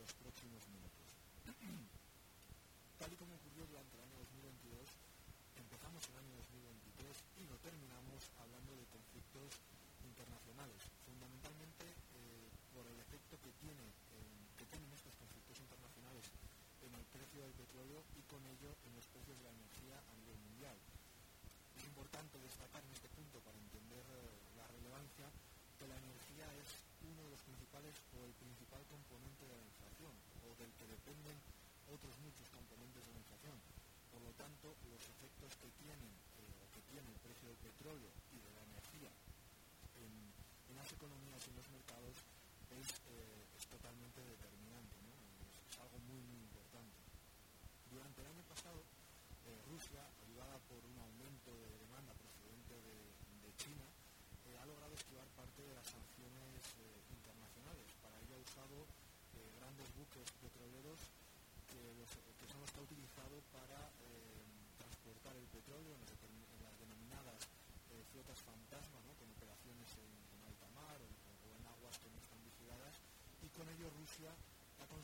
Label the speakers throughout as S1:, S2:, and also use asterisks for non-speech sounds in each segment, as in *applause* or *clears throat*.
S1: los próximos minutos. *clears throat* Tal y como ocurrió durante el año 2022, empezamos el año 2023 y lo terminamos hablando de conflictos internacionales, fundamentalmente eh, por el efecto que tiene eh, del que dependen otros muchos componentes de la inflación. Por lo tanto, los efectos que tienen eh, o que tiene el precio del petróleo y de la energía en, en las economías y en los mercados es, eh, es totalmente determinante.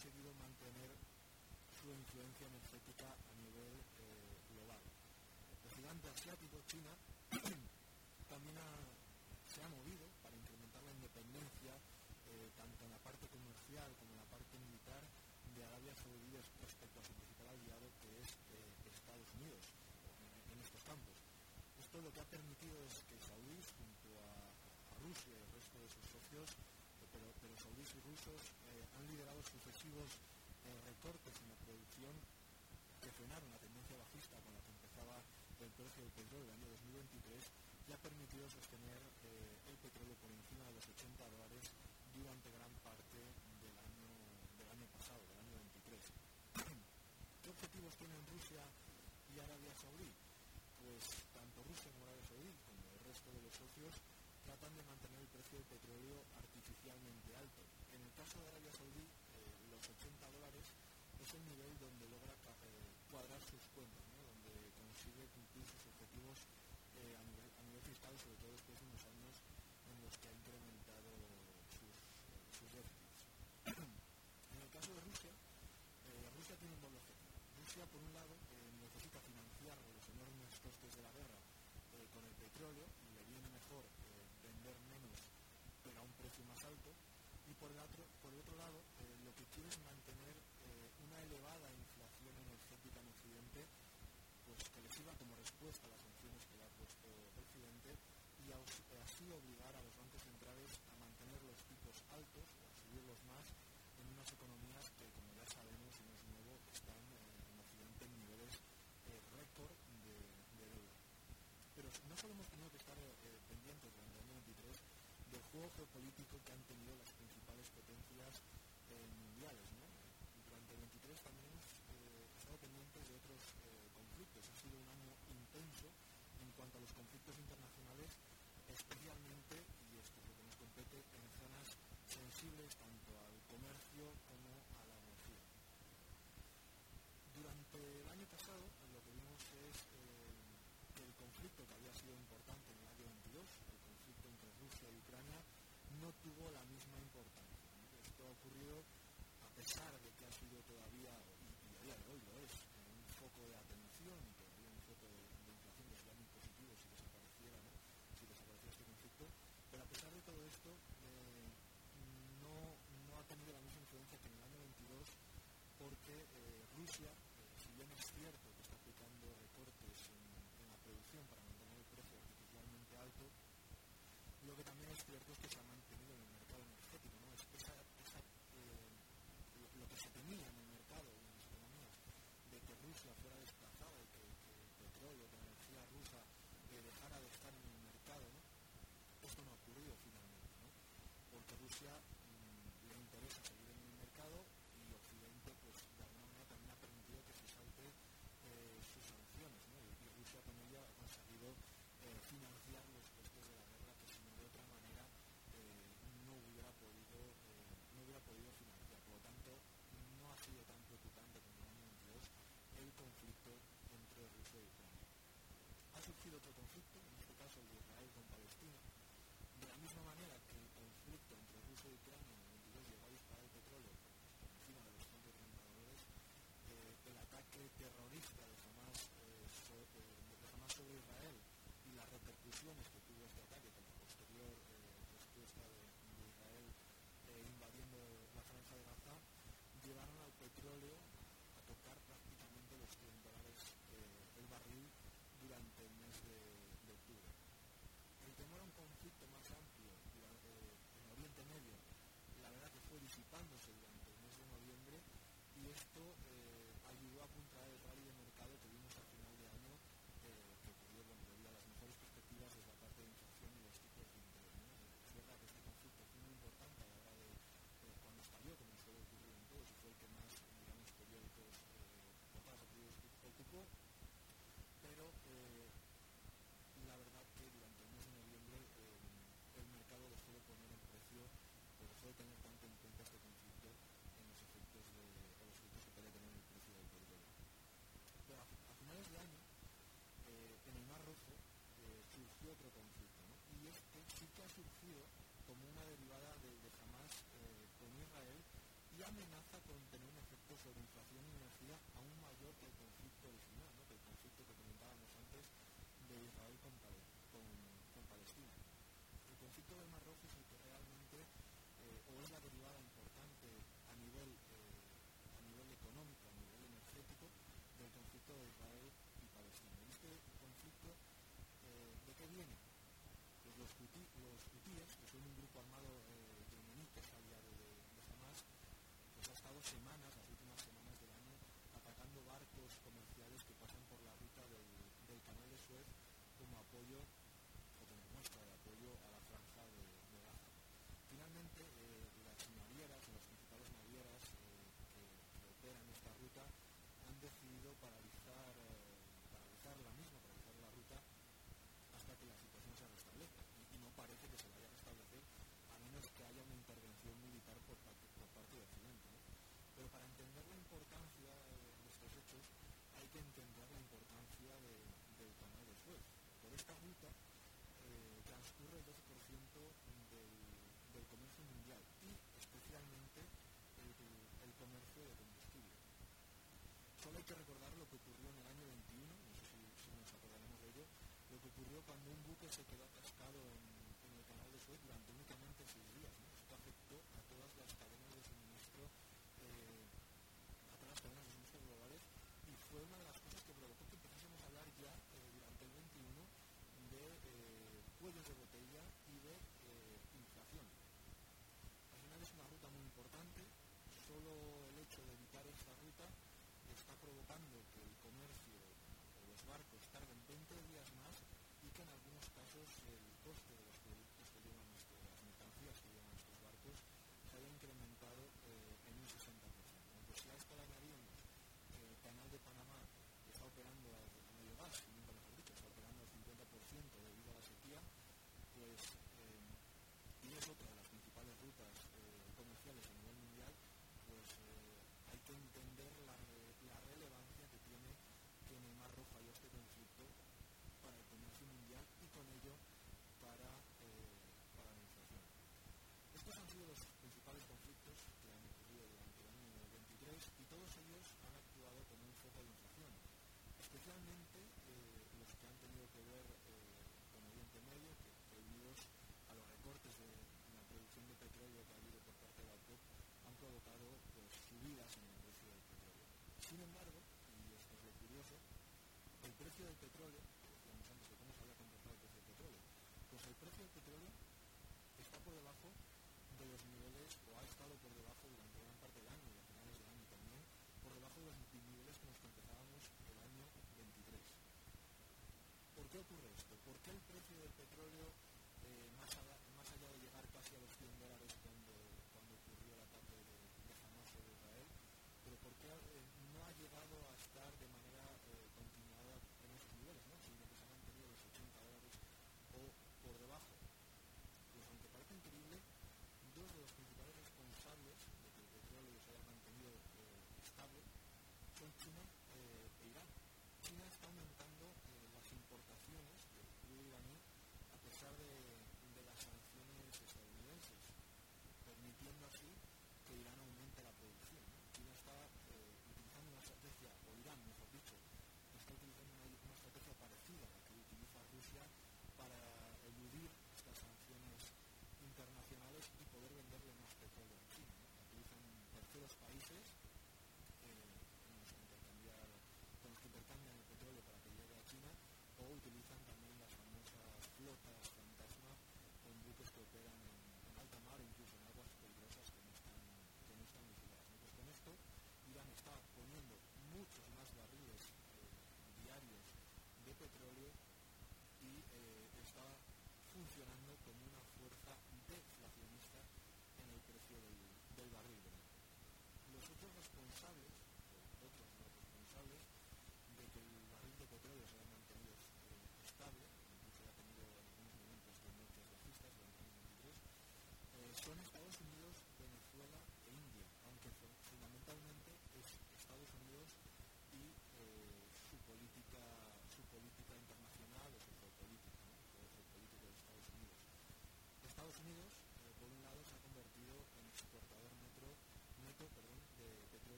S1: Conseguido mantener su influencia energética a nivel eh, global. El gigante asiático, China, *clears throat* también se ha movido para incrementar la independencia tanto en la parte comercial como en la parte militar de Arabia Saudí respecto a su principal aliado, que es eh, Estados Unidos, en, estos campos. Esto lo que ha permitido es que saudíes, junto a, Rusia y el resto de sus socios, eh, pero, pero saudíes y rusos eh, han liderado sucesivos recortes en la producción que frenaron la tendencia bajista con la que empezaba el precio del petróleo el año 2023 y ha permitido sostener el petróleo por encima de los 80 dólares durante gran parte del año, del año pasado, ¿Qué objetivos tienen Rusia y Arabia Saudí? Pues tanto Rusia como Arabia Saudí, como el resto de los socios, tratan de mantener el precio del petróleo artificialmente alto. En el caso de Arabia Saudí, eh, los 80 dólares es el nivel donde logra eh, cuadrar sus cuentas, donde consigue cumplir sus objetivos eh, a, nivel, fiscal, sobre todo después de unos años en los que ha incrementado sus, sus déficits. *clears throat* en el caso de Rusia, Rusia tiene un doble objetivo. Rusia, por un lado, eh, necesita financiar los enormes costes de la guerra eh, con el petróleo y le viene mejor eh, vender menos pero a un precio más alto. Y por el otro, por el otro lado, lo que quiere es mantener una elevada inflación energética en Occidente, pues que le sirva como respuesta a las sanciones que le ha puesto Occidente y así obligar a los bancos centrales a mantener los tipos altos o a subirlos más en unas economías que, como ya sabemos y no es nuevo, están eh, en Occidente en niveles eh, récord de, deuda. Pero no solo hemos tenido que estar eh, pendientes 23 del juego geopolítico que han tenido las principales potencias mundiales. Durante el 23 también hemos estado pendientes de otros conflictos. Ha sido un año intenso en cuanto a los conflictos internacionales, especialmente, y esto es lo que nos compete, en zonas sensibles tanto al comercio como a la energía. Durante el año pasado lo que vimos es eh, que el conflicto que había sido en el año 22, el conflicto Ucrania, no tuvo la misma importancia. Esto ha ocurrido a pesar de que ha sido todavía, y, a día de hoy lo es, un foco de atención y todavía un foco de, inflación que sería muy positivo si desapareciera, si desapareciera este conflicto, pero a pesar de todo esto, eh, no, ha tenido la misma influencia que en el año 22 porque eh, Rusia, eh, si bien es cierto que está aplicando recortes en, la producción para mantener el precio artificialmente alto, lo que también es cierto es que se ha mantenido en el mercado energético, ¿no? Es esa, eh, lo, que se tenía en el mercado en las economías de que Rusia fuera desplazada y que, el petróleo, que la energía rusa dejara de estar en el mercado, ¿no? esto no ha ocurrido finalmente, ¿no? porque Rusia surgido otro conflicto, en este caso el de Israel con Palestina, de la misma manera que el conflicto entre Rusia y Ucrania en el 22 llegó a disparar el petróleo por encima de los 130 dólares, eh, el ataque terrorista de Hamas, eh, so, eh, de Hamas, sobre Israel y las repercusiones que tuvo este ataque con la posterior eh, respuesta de, de Israel eh, invadiendo la franja de Gaza, llevaron al petróleo sobre inflación y energía aún mayor que el conflicto original, ¿no? que el conflicto que comentábamos antes de Israel con, con, Palestina. El conflicto del Mar Rojo es el que realmente, eh, o es la derivada importante a nivel, eh, a nivel económico, a nivel energético, del conflicto de Israel y Palestina. Este conflicto, eh, ¿de qué viene? Pues los, los hutíes, que son un grupo armado que es aliado de, de Hamas, pues ha estado semanas, barcos comerciales que pasan por la ruta del, del canal de Suez como apoyo o como muestra de apoyo a la franja de, de Gaza. Finalmente, eh, las navieras, las principales navieras eh, que, que, operan esta ruta han decidido paralizar, eh, paralizar la misma, paralizar la ruta hasta que la situación se restablezca. Y, y, no parece que se vaya a restablecer a menos que haya una intervención militar por parte, por parte de Occidente. ¿no? Pero para entender la importancia hay que entender la importancia de, del canal de Suez. Por esta ruta eh, transcurre el 12% del, del, comercio mundial y especialmente el, comercio de combustible. Solo hay que recordar lo que ocurrió en el año 21, no sé si, si nos acordaremos de ello, lo que ocurrió cuando un buque se quedó atascado en, el canal de Suez durante únicamente seis días. Esto afectó a todas las cadenas de suministro, eh, a todas las cadenas de suministro globales y fue una de las cosas que provocó que empezásemos a hablar ya eh, durante el 21 de eh, cuellos de botella y de eh, inflación. Al final es una ruta muy importante, solo el hecho de evitar esta ruta está provocando que el comercio o los barcos tarden 20 días más y que en algunos casos el coste de los productos que llevan estos, las mercancías que llevan estos barcos se haya incrementado eh, en un 60%. Pues si a esto le añadimos que el canal de Panamá está operando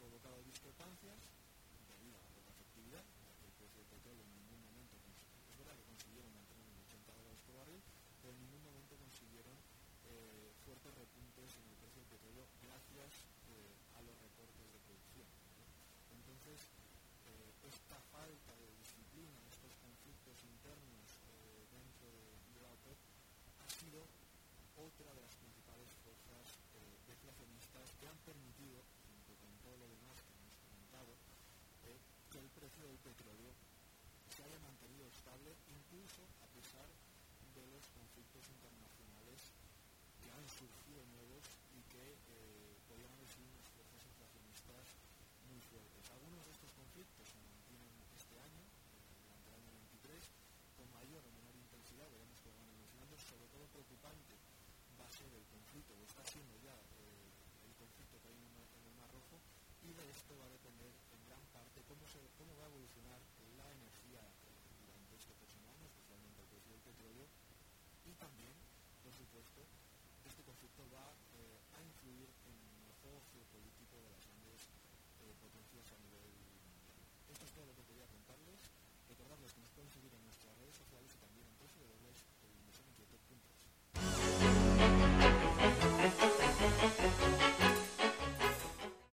S1: provocado discrepancias debido a la poca efectividad, ya que el precio del petróleo en ningún momento, es verdad que consiguieron mantener en 80 dólares por barril, pero en ningún momento consiguieron eh, fuertes repuntes en el precio del petróleo gracias eh, a los recortes de producción. Entonces, eh, esta falta de disciplina, estos conflictos internos eh, dentro de, de, la OPEP ha sido otra de las principales fuerzas eh, deflacionistas que han permitido, junto con todo lo demás que hemos comentado, que el del petróleo se haya mantenido estable incluso a pesar de los conflictos internacionales que han surgido nuevos y que eh, podrían haber sido unas fuerzas inflacionistas muy fuertes. Algunos de estos conflictos se mantienen este año, eh, durante el año 23, con mayor o menor intensidad, veremos cómo van evolucionando, sobre todo preocupante va a ser el conflicto, o está siendo ya Esto es todo lo que quería contarles. Recordarles que nos pueden seguir en nuestro